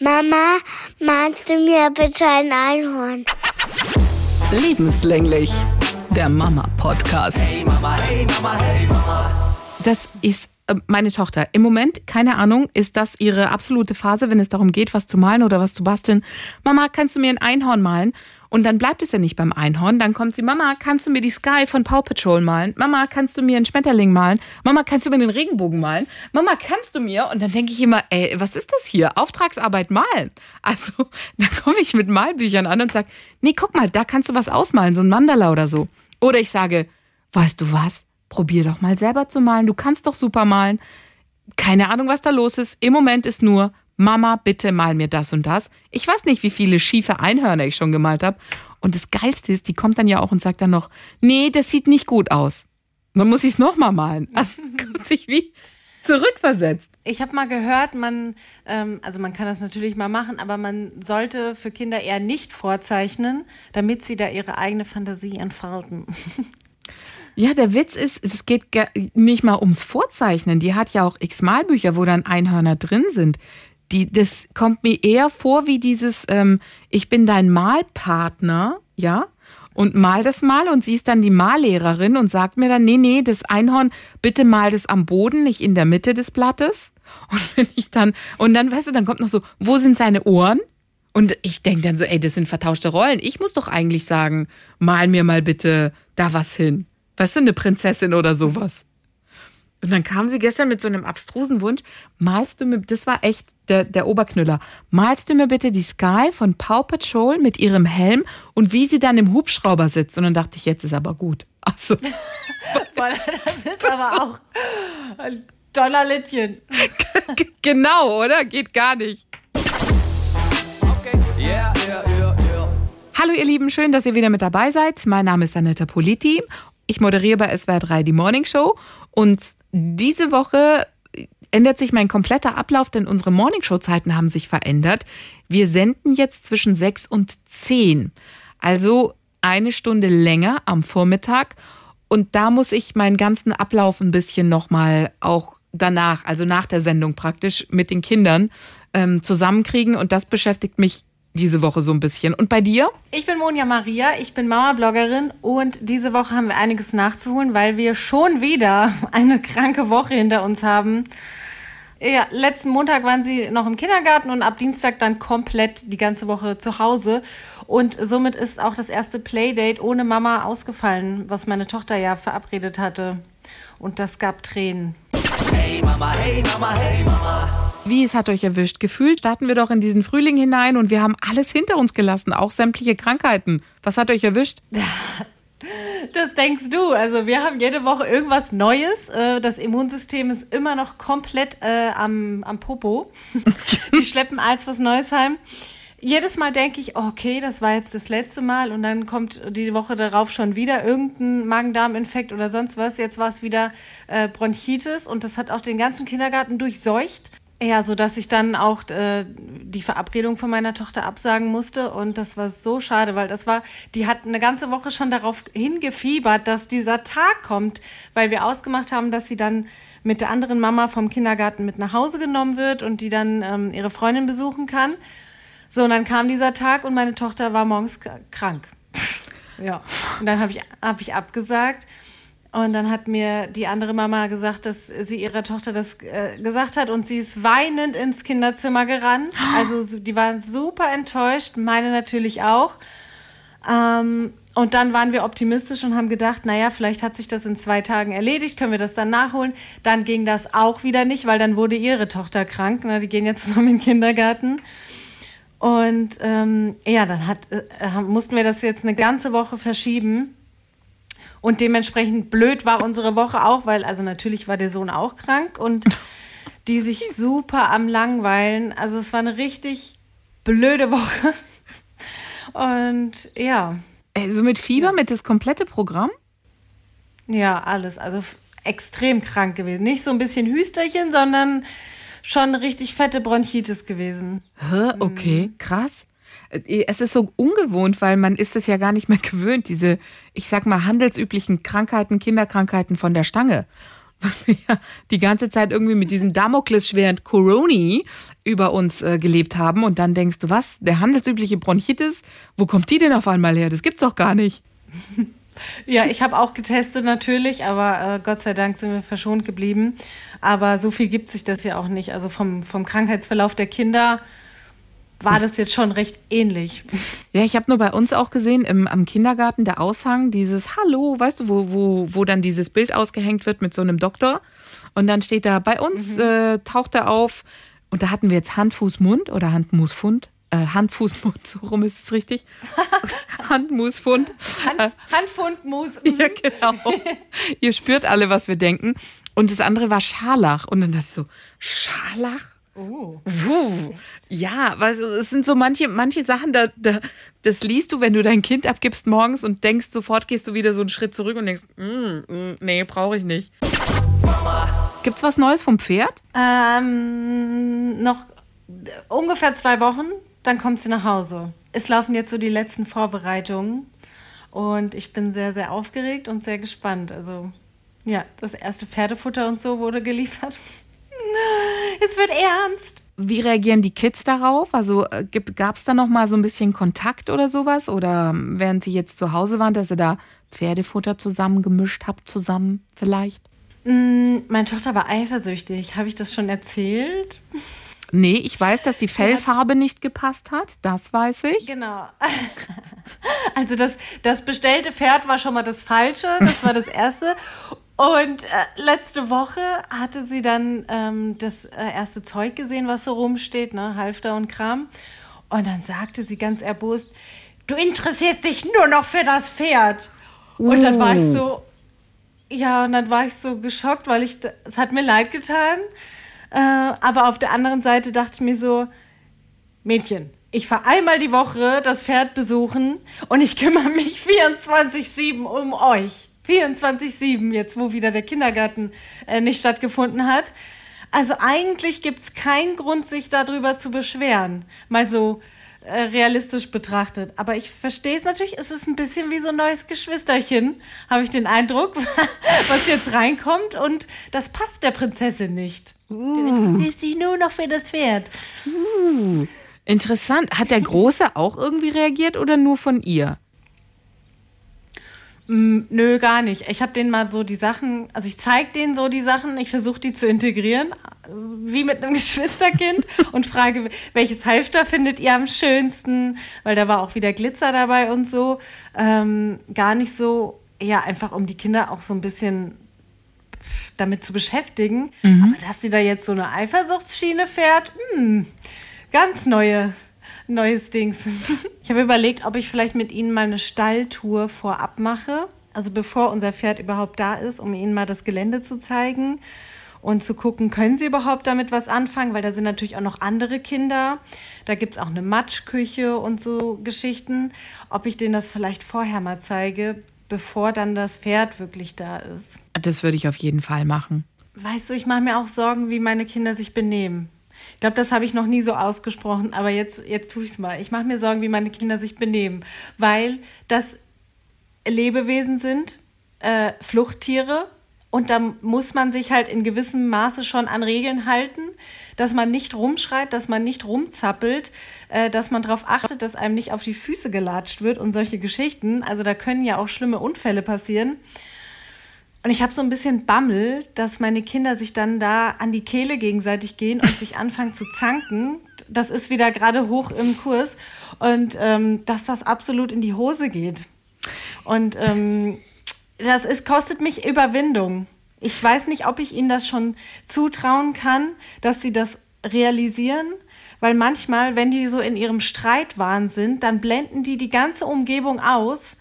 Mama, magst du mir bitte ein Einhorn? Lebenslänglich, der Mama-Podcast. Hey Mama, hey Mama, hey Mama. Das ist meine Tochter. Im Moment, keine Ahnung, ist das ihre absolute Phase, wenn es darum geht, was zu malen oder was zu basteln. Mama, kannst du mir ein Einhorn malen? Und dann bleibt es ja nicht beim Einhorn. Dann kommt sie, Mama, kannst du mir die Sky von Paw Patrol malen? Mama, kannst du mir einen Schmetterling malen? Mama, kannst du mir den Regenbogen malen? Mama, kannst du mir? Und dann denke ich immer, ey, was ist das hier? Auftragsarbeit malen. Also, da komme ich mit Malbüchern an und sage, nee, guck mal, da kannst du was ausmalen, so ein Mandala oder so. Oder ich sage, weißt du was? Probier doch mal selber zu malen. Du kannst doch super malen. Keine Ahnung, was da los ist. Im Moment ist nur, Mama, bitte mal mir das und das. Ich weiß nicht, wie viele schiefe Einhörner ich schon gemalt habe. Und das Geilste ist, die kommt dann ja auch und sagt dann noch, nee, das sieht nicht gut aus. dann muss ich es nochmal malen. Also kommt sich wie zurückversetzt. Ich habe mal gehört, man, ähm, also man kann das natürlich mal machen, aber man sollte für Kinder eher nicht vorzeichnen, damit sie da ihre eigene Fantasie entfalten. Ja, der Witz ist, es geht nicht mal ums Vorzeichnen. Die hat ja auch x Malbücher, wo dann Einhörner drin sind. Die, das kommt mir eher vor wie dieses, ähm, ich bin dein Malpartner, ja, und mal das mal und sie ist dann die Mallehrerin und sagt mir dann, nee, nee, das Einhorn, bitte mal das am Boden, nicht in der Mitte des Blattes. Und wenn ich dann, und dann, weißt du, dann kommt noch so, wo sind seine Ohren? Und ich denke dann so, ey, das sind vertauschte Rollen. Ich muss doch eigentlich sagen, mal mir mal bitte da was hin. Weißt du, eine Prinzessin oder sowas. Und dann kam sie gestern mit so einem abstrusen Wunsch, malst du mir, das war echt der, der Oberknüller, malst du mir bitte die Sky von Paw Patrol mit ihrem Helm und wie sie dann im Hubschrauber sitzt. Und dann dachte ich, jetzt ist aber gut. Also. das ist aber auch ein Donnerlittchen. genau, oder? Geht gar nicht. Okay, yeah, yeah, yeah, yeah. Hallo ihr Lieben, schön, dass ihr wieder mit dabei seid. Mein Name ist Anetta Politi. Ich moderiere bei SWR 3 die Morning Show und diese Woche ändert sich mein kompletter Ablauf, denn unsere Morningshow-Zeiten haben sich verändert. Wir senden jetzt zwischen 6 und 10. Also eine Stunde länger am Vormittag. Und da muss ich meinen ganzen Ablauf ein bisschen nochmal auch danach, also nach der Sendung praktisch mit den Kindern ähm, zusammenkriegen. Und das beschäftigt mich diese Woche so ein bisschen. Und bei dir? Ich bin Monja Maria, ich bin Mama-Bloggerin und diese Woche haben wir einiges nachzuholen, weil wir schon wieder eine kranke Woche hinter uns haben. Ja, letzten Montag waren sie noch im Kindergarten und ab Dienstag dann komplett die ganze Woche zu Hause. Und somit ist auch das erste Playdate ohne Mama ausgefallen, was meine Tochter ja verabredet hatte. Und das gab Tränen. Hey Mama, hey Mama, hey Mama. Wie es hat euch erwischt? Gefühlt starten wir doch in diesen Frühling hinein und wir haben alles hinter uns gelassen, auch sämtliche Krankheiten. Was hat euch erwischt? Das denkst du. Also wir haben jede Woche irgendwas Neues. Äh, das Immunsystem ist immer noch komplett äh, am, am Popo. Die schleppen als was Neues heim. Jedes Mal denke ich, okay, das war jetzt das letzte Mal und dann kommt die Woche darauf schon wieder irgendein Magen-Darm-Infekt oder sonst was. Jetzt war es wieder äh, Bronchitis und das hat auch den ganzen Kindergarten durchseucht. Ja, so dass ich dann auch äh, die Verabredung von meiner Tochter absagen musste und das war so schade, weil das war, die hat eine ganze Woche schon darauf hingefiebert, dass dieser Tag kommt, weil wir ausgemacht haben, dass sie dann mit der anderen Mama vom Kindergarten mit nach Hause genommen wird und die dann ähm, ihre Freundin besuchen kann. So, und dann kam dieser Tag und meine Tochter war morgens krank. ja, und dann habe ich, hab ich abgesagt. Und dann hat mir die andere Mama gesagt, dass sie ihrer Tochter das äh, gesagt hat und sie ist weinend ins Kinderzimmer gerannt. Also die waren super enttäuscht, meine natürlich auch. Ähm, und dann waren wir optimistisch und haben gedacht, naja, vielleicht hat sich das in zwei Tagen erledigt, können wir das dann nachholen. Dann ging das auch wieder nicht, weil dann wurde ihre Tochter krank. Na, die gehen jetzt noch in den Kindergarten. Und ähm, ja, dann hat, äh, mussten wir das jetzt eine ganze Woche verschieben. Und dementsprechend blöd war unsere Woche auch, weil also natürlich war der Sohn auch krank und die sich super am Langweilen. Also es war eine richtig blöde Woche. Und ja. Also mit Fieber, mit das komplette Programm? Ja, alles. Also extrem krank gewesen. Nicht so ein bisschen Hüsterchen, sondern schon richtig fette Bronchitis gewesen. Hä? Okay, krass. Es ist so ungewohnt, weil man ist es ja gar nicht mehr gewöhnt, diese, ich sag mal, handelsüblichen Krankheiten, Kinderkrankheiten von der Stange. weil wir ja die ganze Zeit irgendwie mit diesem Damoklesschwert Coroni über uns äh, gelebt haben. Und dann denkst du, was? Der handelsübliche Bronchitis? Wo kommt die denn auf einmal her? Das gibt's doch gar nicht. Ja, ich habe auch getestet natürlich, aber äh, Gott sei Dank sind wir verschont geblieben. Aber so viel gibt sich das ja auch nicht. Also vom, vom Krankheitsverlauf der Kinder war das jetzt schon recht ähnlich. Ja, ich habe nur bei uns auch gesehen, im, am Kindergarten der Aushang, dieses Hallo, weißt du, wo, wo, wo dann dieses Bild ausgehängt wird mit so einem Doktor. Und dann steht da, bei uns äh, taucht er auf, und da hatten wir jetzt Hand, Fuß, Mund oder Hand, Fuß, Fund. Äh, Hand, Fuß, Mund, so rum ist es richtig. Hand, Fuß, Fund. Hand, Handfund, Mus. Ja, genau. Ihr spürt alle, was wir denken. Und das andere war Scharlach. Und dann dachte ich so, Scharlach? Oh. Puh. Ja, so- es sind so manche, manche Sachen, da, da, das liest du, wenn du dein Kind abgibst morgens und denkst, sofort gehst du wieder so einen Schritt zurück und denkst, mm, mm, nee, brauche ich nicht. Gibt's was Neues vom Pferd? Ähm, noch ungefähr zwei Wochen, dann kommt sie nach Hause. Es laufen jetzt so die letzten Vorbereitungen und ich bin sehr, sehr aufgeregt und sehr gespannt. Also, ja, das erste Pferdefutter und so wurde geliefert. Es wird ernst. Wie reagieren die Kids darauf? Also gab es da noch mal so ein bisschen Kontakt oder sowas? Oder ähm, während sie jetzt zu Hause waren, dass ihr da Pferdefutter zusammengemischt habt, zusammen vielleicht? Mm, Meine Tochter war eifersüchtig. Habe ich das schon erzählt? Nee, ich weiß, dass die Fellfarbe nicht gepasst hat. Das weiß ich. Genau. Also das, das bestellte Pferd war schon mal das Falsche, das war das Erste. Und äh, letzte Woche hatte sie dann ähm, das äh, erste Zeug gesehen, was so rumsteht, ne, Halfter und Kram. Und dann sagte sie ganz erbost, du interessierst dich nur noch für das Pferd. Und dann war ich so, ja, und dann war ich so geschockt, weil ich, es hat mir leid getan. Äh, aber auf der anderen Seite dachte ich mir so, Mädchen, ich fahre einmal die Woche das Pferd besuchen und ich kümmere mich 24-7 um euch. 24-7, jetzt wo wieder der Kindergarten äh, nicht stattgefunden hat. Also eigentlich gibt's keinen Grund, sich darüber zu beschweren. Mal so äh, realistisch betrachtet. Aber ich verstehe es natürlich, es ist ein bisschen wie so ein neues Geschwisterchen, habe ich den Eindruck, was jetzt reinkommt und das passt der Prinzessin nicht. Du interessierst dich nur noch für das Pferd. Interessant. Hat der Große auch irgendwie reagiert oder nur von ihr? Mm, Nö, gar nicht. Ich habe denen mal so die Sachen, also ich zeige denen so die Sachen, ich versuche die zu integrieren, äh, wie mit einem Geschwisterkind und frage, welches Halfter findet ihr am schönsten, weil da war auch wieder Glitzer dabei und so. Ähm, gar nicht so, ja, einfach um die Kinder auch so ein bisschen damit zu beschäftigen. Aber dass sie da jetzt so eine Eifersuchtsschiene fährt, hm, ganz neue, neues Dings. Ich habe überlegt, ob ich vielleicht mit ihnen mal eine Stalltour vorab mache. Also bevor unser Pferd überhaupt da ist, um ihnen mal das Gelände zu zeigen und zu gucken, können sie überhaupt damit was anfangen, weil da sind natürlich auch noch andere Kinder. Da gibt's auch eine Matschküche und so Geschichten. Ob ich denen das vielleicht vorher mal zeige, bevor dann das Pferd wirklich da ist. Das würde ich auf jeden Fall machen. Weißt du, ich mache mir auch Sorgen, wie meine Kinder sich benehmen. Ich glaube, das habe ich noch nie so ausgesprochen, aber jetzt, jetzt tue ich es mal. Ich mache mir Sorgen, wie meine Kinder sich benehmen, weil das Lebewesen sind, äh, Fluchttiere. Und da muss man sich halt in gewissem Maße schon an Regeln halten, dass man nicht rumschreit, dass man nicht rumzappelt, äh, dass man darauf achtet, dass einem nicht auf die Füße gelatscht wird und solche Geschichten. Also da können ja auch schlimme Unfälle passieren. Und ich habe so ein bisschen Bammel, dass meine Kinder sich dann da an die Kehle gegenseitig gehen und sich anfangen zu zanken. Das ist wieder gerade hoch im Kurs. Und ähm, dass das absolut in die Hose geht. Und ähm, das ist, kostet mich Überwindung. Ich weiß nicht, ob ich ihnen das schon zutrauen kann, dass sie das realisieren. Weil manchmal, wenn die so in ihrem Streitwahn sind, dann blenden die die ganze Umgebung aus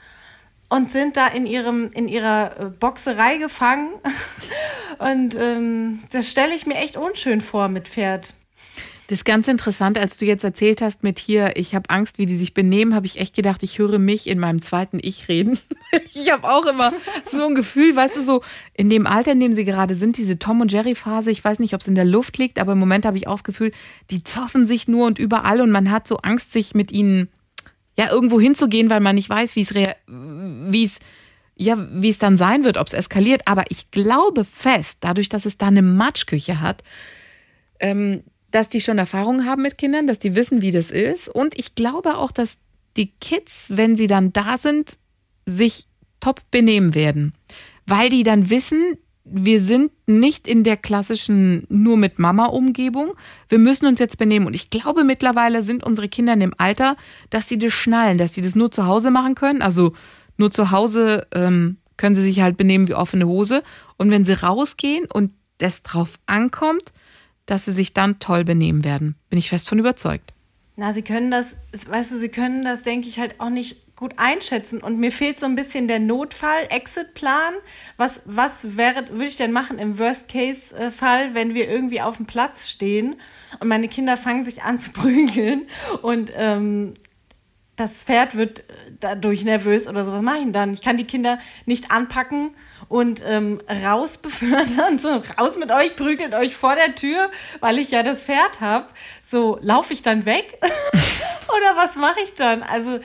und sind da in ihrem in ihrer äh, Boxerei gefangen und ähm, das stelle ich mir echt unschön vor mit Pferd. Das ist ganz interessant, als du jetzt erzählt hast mit hier, ich habe Angst, wie die sich benehmen, habe ich echt gedacht, ich höre mich in meinem zweiten Ich reden. Ich habe auch immer so ein Gefühl, weißt du, so in dem Alter, in dem sie gerade sind, diese Tom und Jerry Phase, ich weiß nicht, ob es in der Luft liegt, aber im Moment habe ich auch das Gefühl, die zoffen sich nur und überall und man hat so Angst, sich mit ihnen ja irgendwo hinzugehen, weil man nicht weiß, wie es wie es ja, wie es dann sein wird, ob es eskaliert. Aber ich glaube fest, dadurch, dass es da eine Matschküche hat, ähm, dass die schon Erfahrungen haben mit Kindern, dass die wissen, wie das ist. Und ich glaube auch, dass die Kids, wenn sie dann da sind, sich top benehmen werden. Weil die dann wissen, wir sind nicht in der klassischen nur mit Mama-Umgebung. Wir müssen uns jetzt benehmen. Und ich glaube, mittlerweile sind unsere Kinder in dem Alter, dass sie das schnallen, dass sie das nur zu Hause machen können. Also nur zu Hause ähm, können sie sich halt benehmen wie offene Hose. Und wenn sie rausgehen und das drauf ankommt, dass sie sich dann toll benehmen werden. Bin ich fest von überzeugt. Na, sie können das, weißt du, sie können das, denke ich, halt auch nicht gut einschätzen. Und mir fehlt so ein bisschen der Notfall-Exit-Plan. Was, was wäre, würde ich denn machen im Worst-Case-Fall, wenn wir irgendwie auf dem Platz stehen und meine Kinder fangen sich an zu prügeln und ähm, das Pferd wird dadurch nervös oder so. Was mache ich denn dann? Ich kann die Kinder nicht anpacken und ähm, raus befördern. So, raus mit euch, prügelt euch vor der Tür, weil ich ja das Pferd habe. So, laufe ich dann weg? oder was mache ich dann? Also,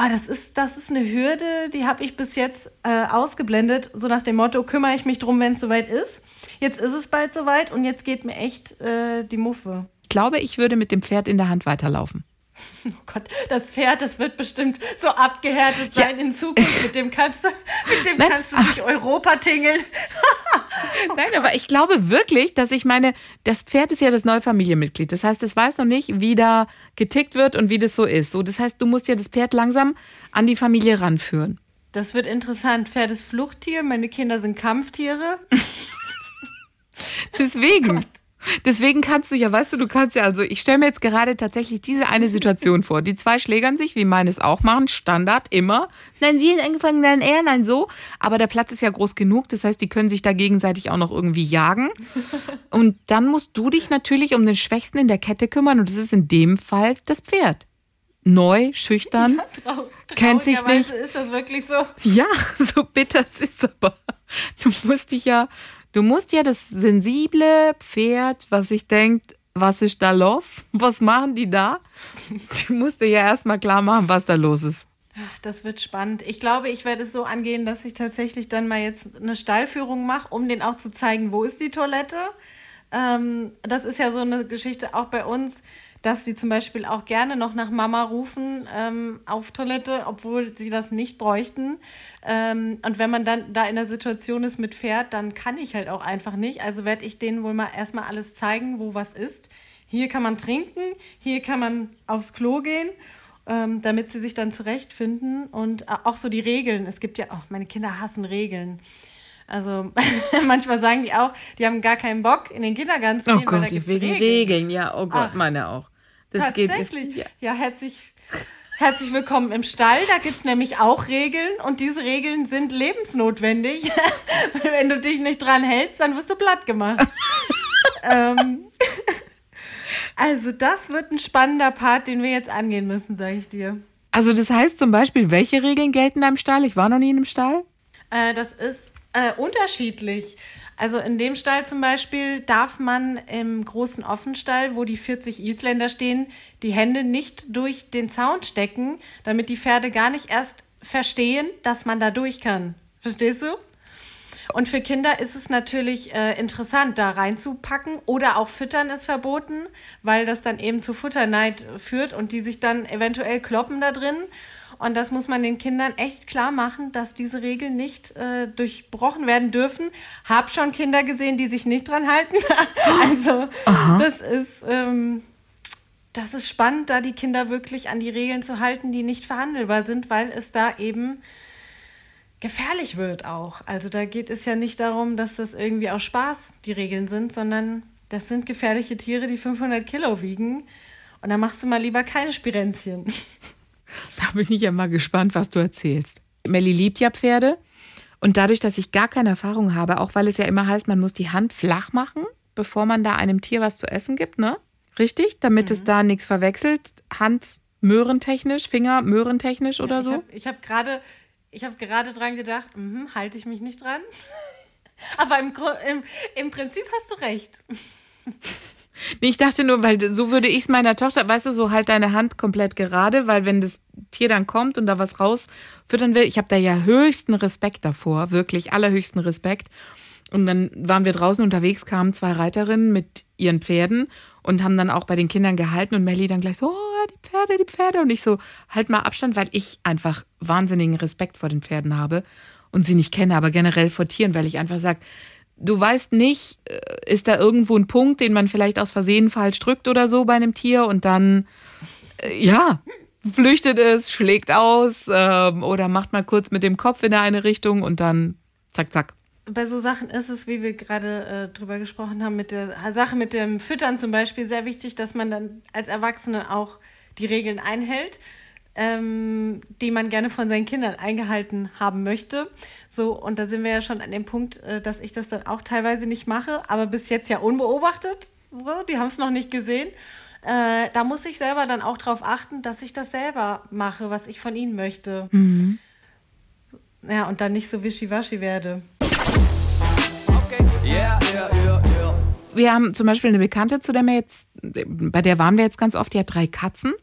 ah, das, ist, das ist eine Hürde, die habe ich bis jetzt äh, ausgeblendet. So nach dem Motto, kümmere ich mich drum, wenn es soweit ist. Jetzt ist es bald soweit und jetzt geht mir echt äh, die Muffe. Ich glaube, ich würde mit dem Pferd in der Hand weiterlaufen. Oh Gott, das Pferd, das wird bestimmt so abgehärtet sein ja. in Zukunft. Mit dem kannst du, mit dem Nein. kannst du durch Europa tingeln. Nein, aber ich glaube wirklich, dass ich meine, das Pferd ist ja das neue Familienmitglied. Das heißt, es weiß noch nicht, wie da getickt wird und wie das so ist. So, das heißt, du musst ja das Pferd langsam an die Familie ranführen. Das wird interessant. Pferd ist Fluchttier, meine Kinder sind Kampftiere. Deswegen. Oh Deswegen kannst du ja, weißt du, du kannst ja, also ich stelle mir jetzt gerade tatsächlich diese eine Situation vor. Die zwei schlägern sich, wie meines auch machen, Standard, immer. Nein, sie ist angefangen, nein, er, nein, so. Aber der Platz ist ja groß genug, das heißt, die können sich da gegenseitig auch noch irgendwie jagen. Und dann musst du dich natürlich um den Schwächsten in der Kette kümmern und das ist in dem Fall das Pferd. Neu, schüchtern, ja, trau kennt sich nicht. Ist das wirklich so? Ja, so bitter es ist aber. Du musst dich ja Du musst ja das sensible Pferd, was sich denkt, was ist da los? Was machen die da? Du musst dir ja erstmal klar machen, was da los ist. Ach, das wird spannend. Ich glaube, ich werde es so angehen, dass ich tatsächlich dann mal jetzt eine Stallführung mache, um den auch zu zeigen, wo ist die Toilette. Ähm, das ist ja so eine Geschichte auch bei uns dass sie zum Beispiel auch gerne noch nach Mama rufen ähm, auf Toilette, obwohl sie das nicht bräuchten. Ähm, und wenn man dann da in der Situation ist mit Pferd, dann kann ich halt auch einfach nicht. Also werde ich denen wohl mal erstmal alles zeigen, wo was ist. Hier kann man trinken, hier kann man aufs Klo gehen, ähm, damit sie sich dann zurechtfinden. Und auch so die Regeln. Es gibt ja auch, meine Kinder hassen Regeln. Also manchmal sagen die auch, die haben gar keinen Bock, in den Kindergarten zu oh gehen. Oh Gott, wegen Regeln. Regeln. ja, oh Gott, Ach, meine auch. Das Tatsächlich. Geht, ja. ja, herzlich, herzlich willkommen im Stall. Da gibt es nämlich auch Regeln und diese Regeln sind lebensnotwendig. Wenn du dich nicht dran hältst, dann wirst du platt gemacht. ähm, also das wird ein spannender Part, den wir jetzt angehen müssen, sage ich dir. Also das heißt zum Beispiel, welche Regeln gelten da im Stall? Ich war noch nie in einem Stall. Äh, das ist äh, unterschiedlich. Also in dem Stall zum Beispiel darf man im großen Offenstall, wo die 40 Isländer stehen, die Hände nicht durch den Zaun stecken, damit die Pferde gar nicht erst verstehen, dass man da durch kann. Verstehst du? Und für Kinder ist es natürlich äh, interessant, da reinzupacken oder auch füttern ist verboten, weil das dann eben zu Futterneid führt und die sich dann eventuell kloppen da drin. Und das muss man den Kindern echt klar machen, dass diese Regeln nicht äh, durchbrochen werden dürfen. Hab schon Kinder gesehen, die sich nicht dran halten. also Aha. das ist, ähm, das ist spannend, da die Kinder wirklich an die Regeln zu halten, die nicht verhandelbar sind, weil es da eben gefährlich wird auch. Also da geht es ja nicht darum, dass das irgendwie aus Spaß die Regeln sind, sondern das sind gefährliche Tiere, die 500 Kilo wiegen. Und da machst du mal lieber keine Spirenzchen. Da bin ich ja mal gespannt, was du erzählst. Melli liebt ja Pferde. Und dadurch, dass ich gar keine Erfahrung habe, auch weil es ja immer heißt, man muss die Hand flach machen, bevor man da einem Tier was zu essen gibt, ne? Richtig? Damit mhm. es da nichts verwechselt. Hand möhrentechnisch, Finger möhrentechnisch oder so? Ich habe hab gerade hab gerade dran gedacht, mh, halte ich mich nicht dran. Aber im, im, im Prinzip hast du recht. Ich dachte nur, weil so würde ich es meiner Tochter, weißt du, so halt deine Hand komplett gerade, weil wenn das Tier dann kommt und da was rausfüttern will. Ich habe da ja höchsten Respekt davor, wirklich allerhöchsten Respekt. Und dann waren wir draußen unterwegs, kamen zwei Reiterinnen mit ihren Pferden und haben dann auch bei den Kindern gehalten und Melly dann gleich so, oh, die Pferde, die Pferde. Und ich so, halt mal Abstand, weil ich einfach wahnsinnigen Respekt vor den Pferden habe und sie nicht kenne, aber generell vor Tieren, weil ich einfach sage, du weißt nicht, äh, ist da irgendwo ein Punkt, den man vielleicht aus Versehen falsch drückt oder so bei einem Tier und dann, äh, ja, flüchtet es, schlägt aus ähm, oder macht mal kurz mit dem Kopf in eine Richtung und dann zack, zack. Bei so Sachen ist es, wie wir gerade äh, drüber gesprochen haben, mit der Sache mit dem Füttern zum Beispiel sehr wichtig, dass man dann als Erwachsene auch die Regeln einhält, ähm, die man gerne von seinen Kindern eingehalten haben möchte. So, und da sind wir ja schon an dem Punkt, äh, dass ich das dann auch teilweise nicht mache, aber bis jetzt ja unbeobachtet. So, die haben es noch nicht gesehen. Äh, da muss ich selber dann auch darauf achten, dass ich das selber mache, was ich von ihnen möchte. Ja, und dann nicht so wischiwaschi werde. Okay, yeah, yeah, yeah, yeah. Wir haben zum Beispiel eine Bekannte, zu der wir jetzt, bei der waren wir jetzt ganz oft, die hat drei Katzen.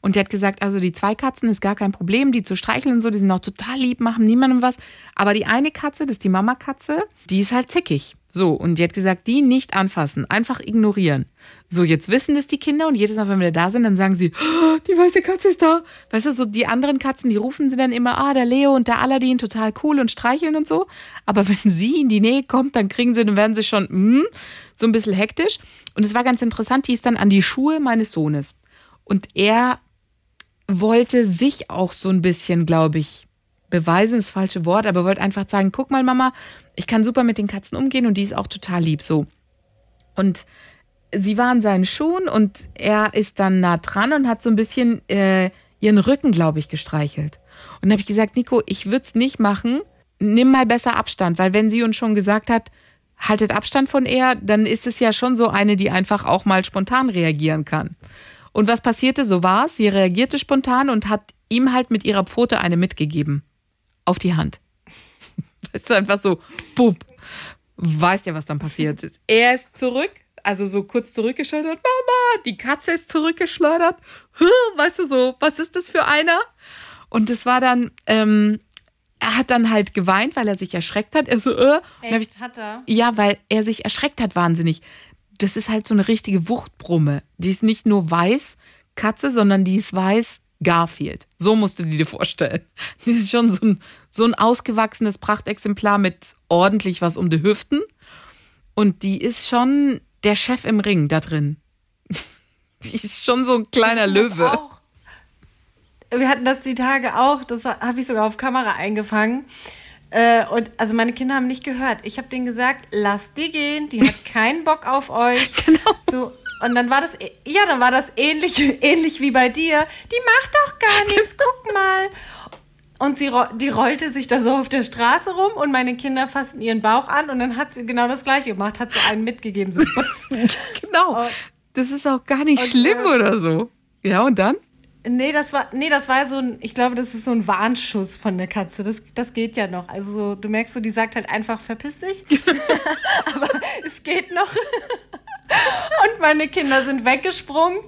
Und die hat gesagt, also die zwei Katzen ist gar kein Problem, die zu streicheln und so, die sind auch total lieb, machen niemandem was. Aber die eine Katze, das ist die Mama-Katze, die ist halt zickig. So, und die hat gesagt, die nicht anfassen, einfach ignorieren. So, jetzt wissen das die Kinder und jedes Mal, wenn wir da sind, dann sagen sie, "Oh, die weiße Katze ist da. Weißt du, so die anderen Katzen, die rufen sie dann immer, ah, der Leo und der Aladdin, total cool und streicheln und so. Aber wenn sie in die Nähe kommt, dann kriegen sie, dann werden sie schon, mm, so ein bisschen hektisch. Und es war ganz interessant, die ist dann an die Schuhe meines Sohnes. Und er wollte sich auch so ein bisschen, glaube ich, beweisen, ist das falsche Wort, aber wollte einfach sagen, guck mal, Mama, ich kann super mit den Katzen umgehen und die ist auch total lieb so. Und sie war an seinen Schuhen und er ist dann nah dran und hat so ein bisschen äh, ihren Rücken, glaube ich, gestreichelt. Und dann habe ich gesagt, Nico, ich würde es nicht machen. Nimm mal besser Abstand, weil wenn sie uns schon gesagt hat, haltet Abstand von er, dann ist es ja schon so eine, die einfach auch mal spontan reagieren kann. Und was passierte? So war es. Sie reagierte spontan und hat ihm halt mit ihrer Pfote eine mitgegeben. Auf die Hand. Weißt du, einfach so, bub. Weißt ja, was dann passiert ist. Er ist zurück, also so kurz zurückgeschleudert. Mama, die Katze ist zurückgeschleudert. Weißt du so, was ist das für einer? Und das war dann, ähm, er hat dann halt geweint, weil er sich erschreckt hat. Er so, äh. Hab ich, Echt, hat er? ja, weil er sich erschreckt hat wahnsinnig. Das ist halt so eine richtige Wuchtbrumme. Die ist nicht nur weiß Katze, sondern die ist weiß Garfield. So musst du die dir vorstellen. Die ist schon so ein, so ein ausgewachsenes Prachtexemplar mit ordentlich was um die Hüften. Und die ist schon der Chef im Ring da drin. Die ist schon so ein kleiner Löwe. Auch. Wir hatten das die Tage auch, das habe ich sogar auf Kamera eingefangen. Äh, und also meine Kinder haben nicht gehört. Ich habe denen gesagt, lasst die gehen, die hat keinen Bock auf euch. Genau. So, und dann war das, ja, dann war das ähnlich, ähnlich wie bei dir. Die macht doch gar nichts, guck mal. Und sie, die rollte sich da so auf der Straße rum und meine Kinder fassten ihren Bauch an und dann hat sie genau das gleiche gemacht, hat sie einen mitgegeben, so. Genau. Oh. Das ist auch gar nicht Und, schlimm äh, oder so. Ja, und dann? Nee, das war, nee, das war so ein, ich glaube, das ist so ein Warnschuss von der Katze. Das, das geht ja noch. Also so, du merkst so, die sagt halt einfach, verpiss dich. aber es geht noch. Und meine Kinder sind weggesprungen,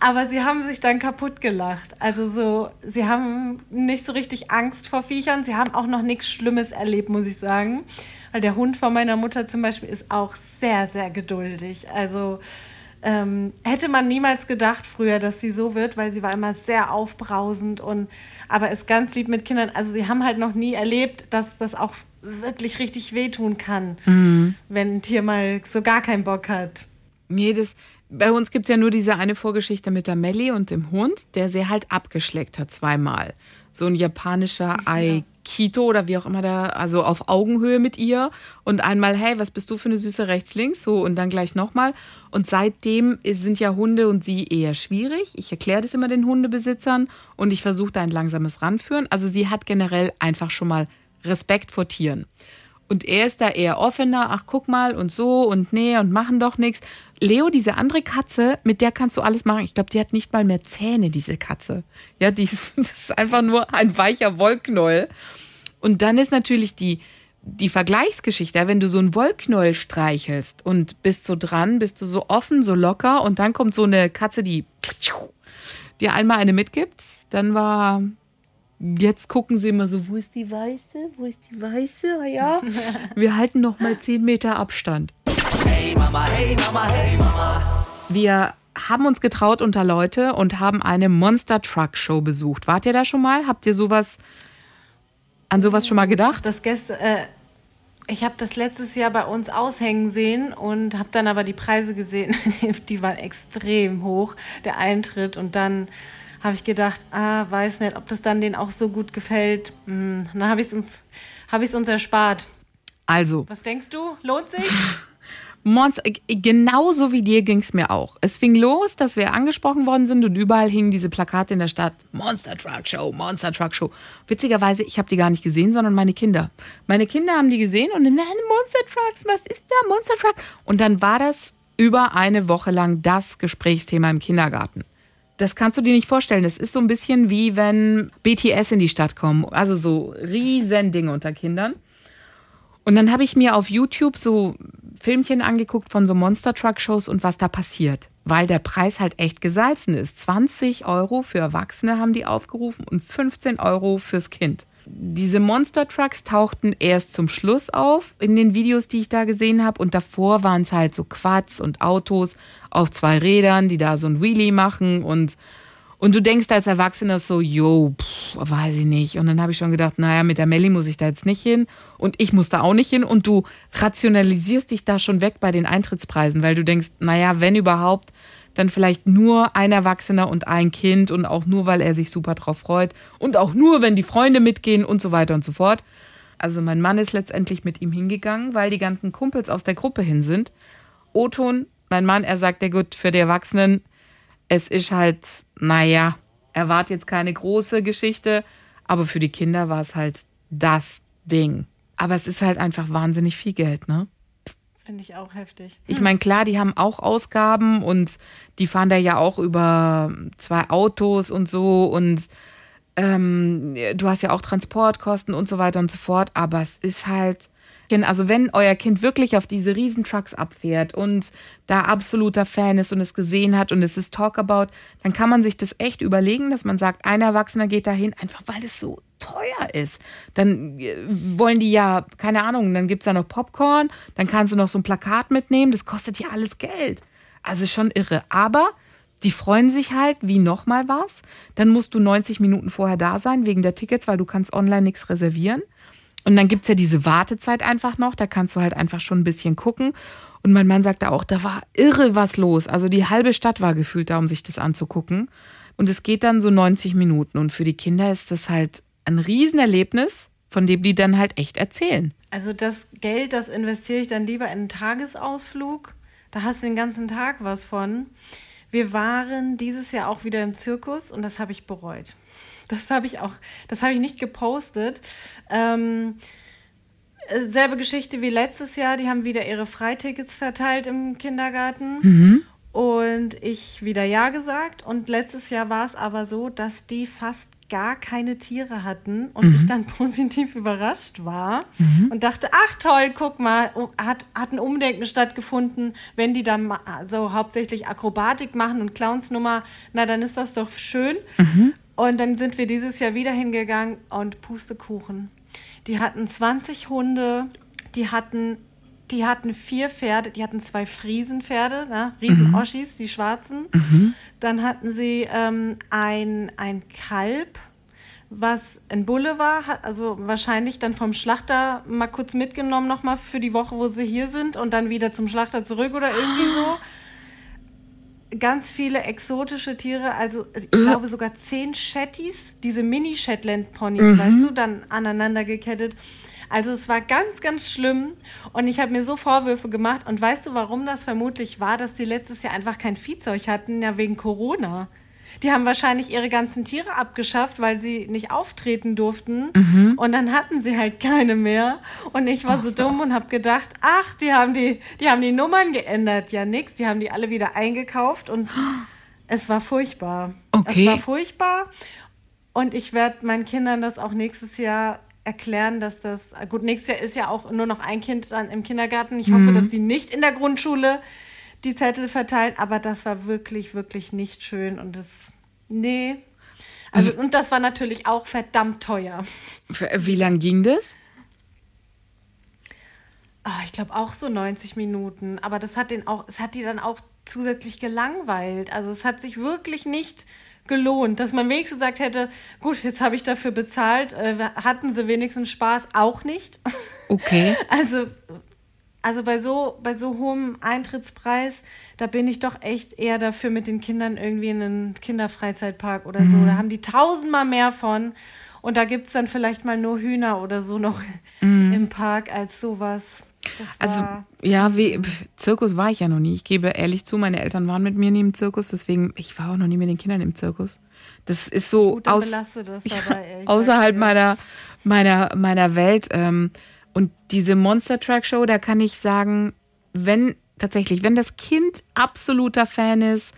aber sie haben sich dann kaputt gelacht. Also so, sie haben nicht so richtig Angst vor Viechern. Sie haben auch noch nichts Schlimmes erlebt, muss ich sagen. Weil der Hund von meiner Mutter zum Beispiel ist auch sehr, sehr geduldig. Also ähm, hätte man niemals gedacht früher, dass sie so wird, weil sie war immer sehr aufbrausend und aber ist ganz lieb mit Kindern. Also sie haben halt noch nie erlebt, dass das auch wirklich richtig wehtun kann, wenn ein Tier mal so gar keinen Bock hat. Nee, das, bei uns gibt es ja nur diese eine Vorgeschichte mit der Melli und dem Hund, der sie halt abgeschleckt hat zweimal. So ein japanischer Aikito oder wie auch immer da, also auf Augenhöhe mit ihr. Und einmal, hey, was bist du für eine Süße rechts, links? So und dann gleich nochmal. Und seitdem sind ja Hunde und sie eher schwierig. Ich erkläre das immer den Hundebesitzern und ich versuche da ein langsames Ranführen. Also sie hat generell einfach schon mal Respekt vor Tieren. Und er ist da eher offener, ach guck mal und so und nee und machen doch nichts. Leo, diese andere Katze, mit der kannst du alles machen. Ich glaube, die hat nicht mal mehr Zähne, diese Katze. Ja, die ist, das ist einfach nur ein weicher Wollknäuel. Und dann ist natürlich die, die Vergleichsgeschichte, wenn du so einen Wollknäuel streichelst und bist so dran, bist du so offen, so locker und dann kommt so eine Katze, die, dir einmal eine mitgibt, dann war, jetzt gucken sie immer so, wo ist die Weiße, wo ist die Weiße, Ah ja, wir halten noch mal zehn Meter Abstand. Hey Mama, hey Mama, hey Mama. Wir haben uns getraut unter Leute und haben eine Monster Truck Show besucht. Wart ihr da schon mal? Habt ihr sowas, an sowas schon mal gedacht? Das gestern, äh, ich habe das letztes Jahr bei uns aushängen sehen und habe dann aber die Preise gesehen. die waren extrem hoch, der Eintritt. Und dann habe ich gedacht, ah, weiß nicht, ob das dann denen auch so gut gefällt. Hm, dann habe ich es uns, hab uns erspart. Also, Was denkst du? Lohnt sich? Monster, genauso wie dir ging es mir auch. Es fing los, dass wir angesprochen worden sind und überall hingen diese Plakate in der Stadt. Monster Truck Show, Monster Truck Show. Witzigerweise, ich habe die gar nicht gesehen, sondern meine Kinder. Meine Kinder haben die gesehen und dann, Monster Trucks, was ist da, Monster Truck? Und dann war das über eine Woche lang das Gesprächsthema im Kindergarten. Das kannst du dir nicht vorstellen. Das ist so ein bisschen wie wenn BTS in die Stadt kommen. Also so riesen Dinge unter Kindern. Und dann habe ich mir auf YouTube so Filmchen angeguckt von so Monster Truck Shows und was da passiert. Weil der Preis halt echt gesalzen ist. 20 Euro für Erwachsene haben die aufgerufen und 15 Euro fürs Kind. Diese Monster Trucks tauchten erst zum Schluss auf in den Videos, die ich da gesehen habe. Und davor waren es halt so Quads und Autos auf zwei Rädern, die da so ein Wheelie machen und und du denkst als Erwachsener so, jo, pff, weiß ich nicht. Und dann habe ich schon gedacht, naja, mit der Melli muss ich da jetzt nicht hin und ich muss da auch nicht hin. Und du rationalisierst dich da schon weg bei den Eintrittspreisen, weil du denkst, naja, wenn überhaupt, dann vielleicht nur ein Erwachsener und ein Kind und auch nur, weil er sich super drauf freut und auch nur, wenn die Freunde mitgehen und so weiter und so fort. Also mein Mann ist letztendlich mit ihm hingegangen, weil die ganzen Kumpels aus der Gruppe hin sind. Oton, mein Mann, er sagt, ja gut, für die Erwachsenen, es ist halt, naja, er war jetzt keine große Geschichte, aber für die Kinder war es halt das Ding. Aber es ist halt einfach wahnsinnig viel Geld, ne? Finde ich auch heftig. Ich meine, klar, die haben auch Ausgaben und die fahren da ja auch über zwei Autos und so und ähm, du hast ja auch Transportkosten und so weiter und so fort, aber es ist halt, also wenn euer Kind wirklich auf diese Riesentrucks abfährt und da absoluter Fan ist und es gesehen hat und es ist Talkabout, dann kann man sich das echt überlegen, dass man sagt, ein Erwachsener geht dahin, einfach weil es so teuer ist. Dann äh, wollen die ja, keine Ahnung, dann gibt es da noch Popcorn, dann kannst du noch so ein Plakat mitnehmen, das kostet ja alles Geld. Also schon irre. Aber die freuen sich halt, wie nochmal was. Dann musst du 90 Minuten vorher da sein, wegen der Tickets, weil du kannst online nichts reservieren. Und dann gibt's ja diese Wartezeit einfach noch, da kannst du halt einfach schon ein bisschen gucken. Und mein Mann sagte auch, da war irre was los. Also die halbe Stadt war gefühlt da, um sich das anzugucken. Und es geht dann so 90 Minuten. Und für die Kinder ist das halt ein Riesenerlebnis, von dem die dann halt echt erzählen. Also das Geld, das investiere ich dann lieber in einen Tagesausflug. Da hast du den ganzen Tag was von. Wir waren dieses Jahr auch wieder im Zirkus und das habe ich bereut. Das habe ich auch, das habe ich nicht gepostet. Ähm, selbe Geschichte wie letztes Jahr. Die haben wieder ihre Freitickets verteilt im Kindergarten. Und ich wieder Ja gesagt. Und letztes Jahr war es aber so, dass die fast gar keine Tiere hatten und ich dann positiv überrascht war und dachte, ach toll, guck mal, oh, hat, hat ein Umdenken stattgefunden, wenn die dann so hauptsächlich Akrobatik machen und Clownsnummer, na dann ist das doch schön. Und dann sind wir dieses Jahr wieder hingegangen und Pustekuchen. Die hatten 20 Hunde, die hatten, die hatten vier Pferde, die hatten zwei Friesenpferde, ne? Riesenoschis, die schwarzen. Dann hatten sie ähm, ein, ein Kalb, was ein Bulle war, also wahrscheinlich dann vom Schlachter mal kurz mitgenommen nochmal für die Woche, wo sie hier sind und dann wieder zum Schlachter zurück oder irgendwie so. Ganz viele exotische Tiere, also ich glaube sogar zehn Shetties, diese Mini-Shetland-Ponys, weißt du, dann aneinander gekettet. Also es war ganz, ganz schlimm und ich habe mir so Vorwürfe gemacht und weißt du, warum das vermutlich war, dass die letztes Jahr einfach kein Viehzeug hatten, ja wegen Corona. Die haben wahrscheinlich ihre ganzen Tiere abgeschafft, weil sie nicht auftreten durften. Und dann hatten sie halt keine mehr. Und ich war so dumm und habe gedacht, ach, die haben die, die haben die Nummern geändert. Ja, nix. Die haben die alle wieder eingekauft und es war furchtbar. Okay. Es war furchtbar. Und ich werde meinen Kindern das auch nächstes Jahr erklären, dass das, gut, nächstes Jahr ist ja auch nur noch ein Kind dann im Kindergarten. Ich hoffe, dass die nicht in der Grundschule die Zettel verteilen, aber das war wirklich, wirklich nicht schön und das, Nee. Also, und das war natürlich auch verdammt teuer. Für- Wie lang ging das? Ah, ich glaube auch so 90 Minuten. Aber das hat den auch, es hat die dann auch zusätzlich gelangweilt. Also es hat sich wirklich nicht gelohnt, dass man wenigstens gesagt hätte, gut, jetzt habe ich dafür bezahlt, äh, hatten sie wenigstens Spaß, auch nicht. Okay. Also, also bei so, bei so hohem Eintrittspreis, da bin ich doch echt eher dafür, mit den Kindern irgendwie in einen Kinderfreizeitpark oder so. Da haben die tausendmal mehr von. Und da gibt es dann vielleicht mal nur Hühner oder so noch im Park als sowas. Also, ja, wie, Zirkus war ich ja noch nie. Ich gebe ehrlich zu, meine Eltern waren mit mir nie im Zirkus, deswegen, ich war auch noch nie mit den Kindern im Zirkus. Das ist so Gut, aus, ja, außerhalb meiner, meiner, meiner Welt. Ähm, und diese Monster Truck Show, da kann ich sagen, wenn tatsächlich, wenn das Kind absoluter Fan ist,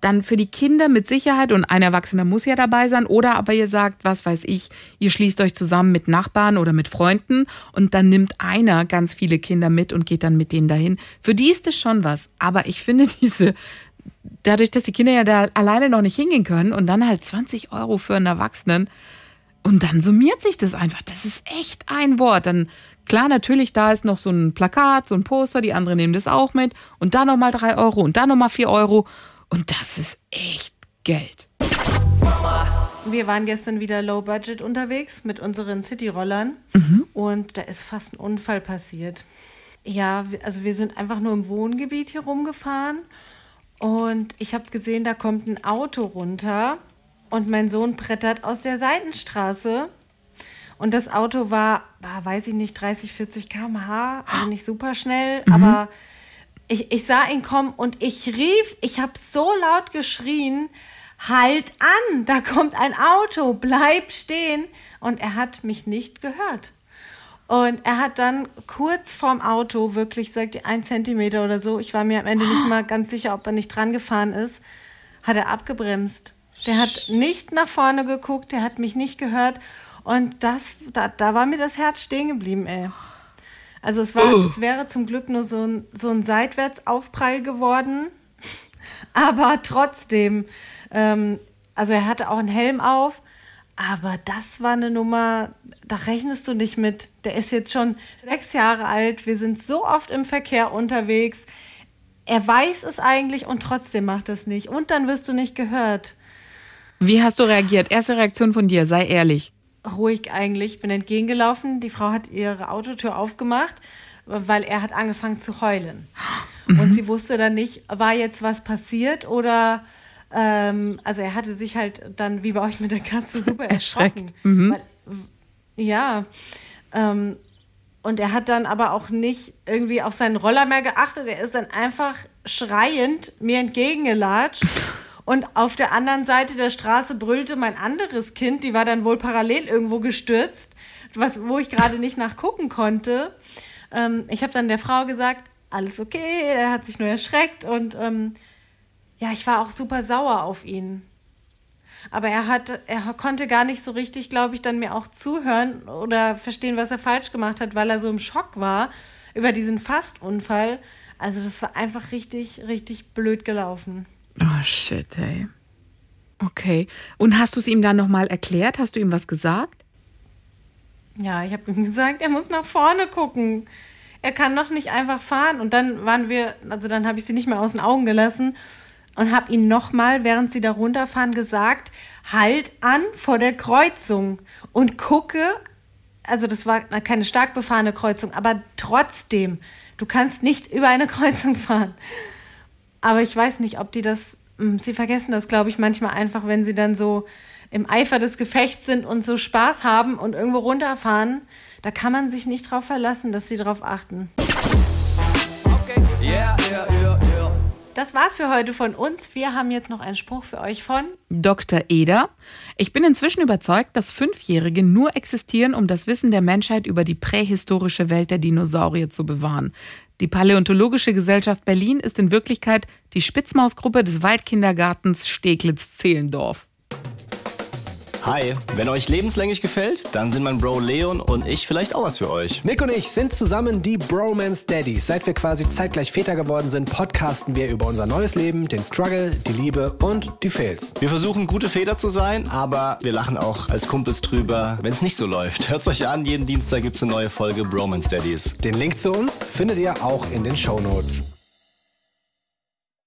dann für die Kinder mit Sicherheit und ein Erwachsener muss ja dabei sein. Oder aber ihr sagt, was weiß ich, ihr schließt euch zusammen mit Nachbarn oder mit Freunden und dann nimmt einer ganz viele Kinder mit und geht dann mit denen dahin. Für die ist es schon was. Aber ich finde diese, dadurch, dass die Kinder ja da alleine noch nicht hingehen können und dann halt 20 Euro für einen Erwachsenen und dann summiert sich das einfach. Das ist echt ein Wort. Dann klar, natürlich, da ist noch so ein Plakat, so ein Poster, die anderen nehmen das auch mit und da nochmal drei Euro und da nochmal vier Euro. Und das ist echt Geld. wir waren gestern wieder low budget unterwegs mit unseren City-Rollern und da ist fast ein Unfall passiert. Ja, also wir sind einfach nur im Wohngebiet hier rumgefahren und ich habe gesehen, da kommt ein Auto runter und mein Sohn brettert aus der Seitenstraße und das Auto war, war weiß ich nicht, 30, 40 km/h, also nicht super schnell, aber ich, ich sah ihn kommen und ich rief, ich habe so laut geschrien, halt an, da kommt ein Auto, bleib stehen. Und er hat mich nicht gehört. Und er hat dann kurz vorm Auto, wirklich, sagt ihr, ein Zentimeter oder so, ich war mir am Ende nicht mal ganz sicher, ob er nicht dran gefahren ist, hat er abgebremst. Der hat nicht nach vorne geguckt, der hat mich nicht gehört. Und das, da, da war mir das Herz stehen geblieben, ey. Also es, war, es wäre zum Glück nur so ein, so ein Seitwärtsaufprall geworden. Aber trotzdem, ähm, also er hatte auch einen Helm auf, aber das war eine Nummer, da rechnest du nicht mit. Der ist jetzt schon sechs Jahre alt, wir sind so oft im Verkehr unterwegs. Er weiß es eigentlich und trotzdem macht es nicht. Und dann wirst du nicht gehört. Wie hast du reagiert? Erste Reaktion von dir, sei ehrlich. Ruhig eigentlich, bin entgegengelaufen. Die Frau hat ihre Autotür aufgemacht, weil er hat angefangen zu heulen. Und sie wusste dann nicht, war jetzt was passiert oder ähm, also er hatte sich halt dann wie bei euch mit der Katze super erschrocken. Erschreckt. Mhm. Weil, ja. Ähm, und er hat dann aber auch nicht irgendwie auf seinen Roller mehr geachtet. Er ist dann einfach schreiend mir entgegengelatscht. Und auf der anderen Seite der Straße brüllte mein anderes Kind, die war dann wohl parallel irgendwo gestürzt, was, wo ich gerade nicht nachgucken konnte. Ähm, ich habe dann der Frau gesagt, alles okay, er hat sich nur erschreckt und ähm, ja, ich war auch super sauer auf ihn. Aber er hat, er konnte gar nicht so richtig, glaube ich, dann mir auch zuhören oder verstehen, was er falsch gemacht hat, weil er so im Schock war über diesen Fastunfall. Also das war einfach richtig, richtig blöd gelaufen. Oh shit, ey. Okay. Und hast du es ihm dann nochmal erklärt? Hast du ihm was gesagt? Ja, ich habe ihm gesagt, er muss nach vorne gucken. Er kann doch nicht einfach fahren. Und dann waren wir, also dann habe ich sie nicht mehr aus den Augen gelassen und habe ihn nochmal, während sie da runterfahren, gesagt, halt an vor der Kreuzung und gucke, also das war keine stark befahrene Kreuzung, aber trotzdem, du kannst nicht über eine Kreuzung fahren. Aber ich weiß nicht, ob die das, hm, sie vergessen das, glaube ich, manchmal einfach, wenn sie dann so im Eifer des Gefechts sind und so Spaß haben und irgendwo runterfahren. Da kann man sich nicht drauf verlassen, dass sie drauf achten. Okay, yeah, yeah, yeah, yeah. Das war's für heute von uns. Wir haben jetzt noch einen Spruch für euch von Dr. Eder. Ich bin inzwischen überzeugt, dass Fünfjährige nur existieren, um das Wissen der Menschheit über die prähistorische Welt der Dinosaurier zu bewahren. Die Paläontologische Gesellschaft Berlin ist in Wirklichkeit die Spitzmausgruppe des Waldkindergartens Steglitz-Zehlendorf. Hi, wenn euch lebenslänglich gefällt, dann sind mein Bro Leon und ich vielleicht auch was für euch. Nick und ich sind zusammen die Bromance Daddies. Seit wir quasi zeitgleich Väter geworden sind, podcasten wir über unser neues Leben, den Struggle, die Liebe und die Fails. Wir versuchen gute Väter zu sein, aber wir lachen auch als Kumpels drüber, wenn es nicht so läuft. Hört's euch an, jeden Dienstag gibt's eine neue Folge Bromance Daddies. Den Link zu uns findet ihr auch in den Shownotes.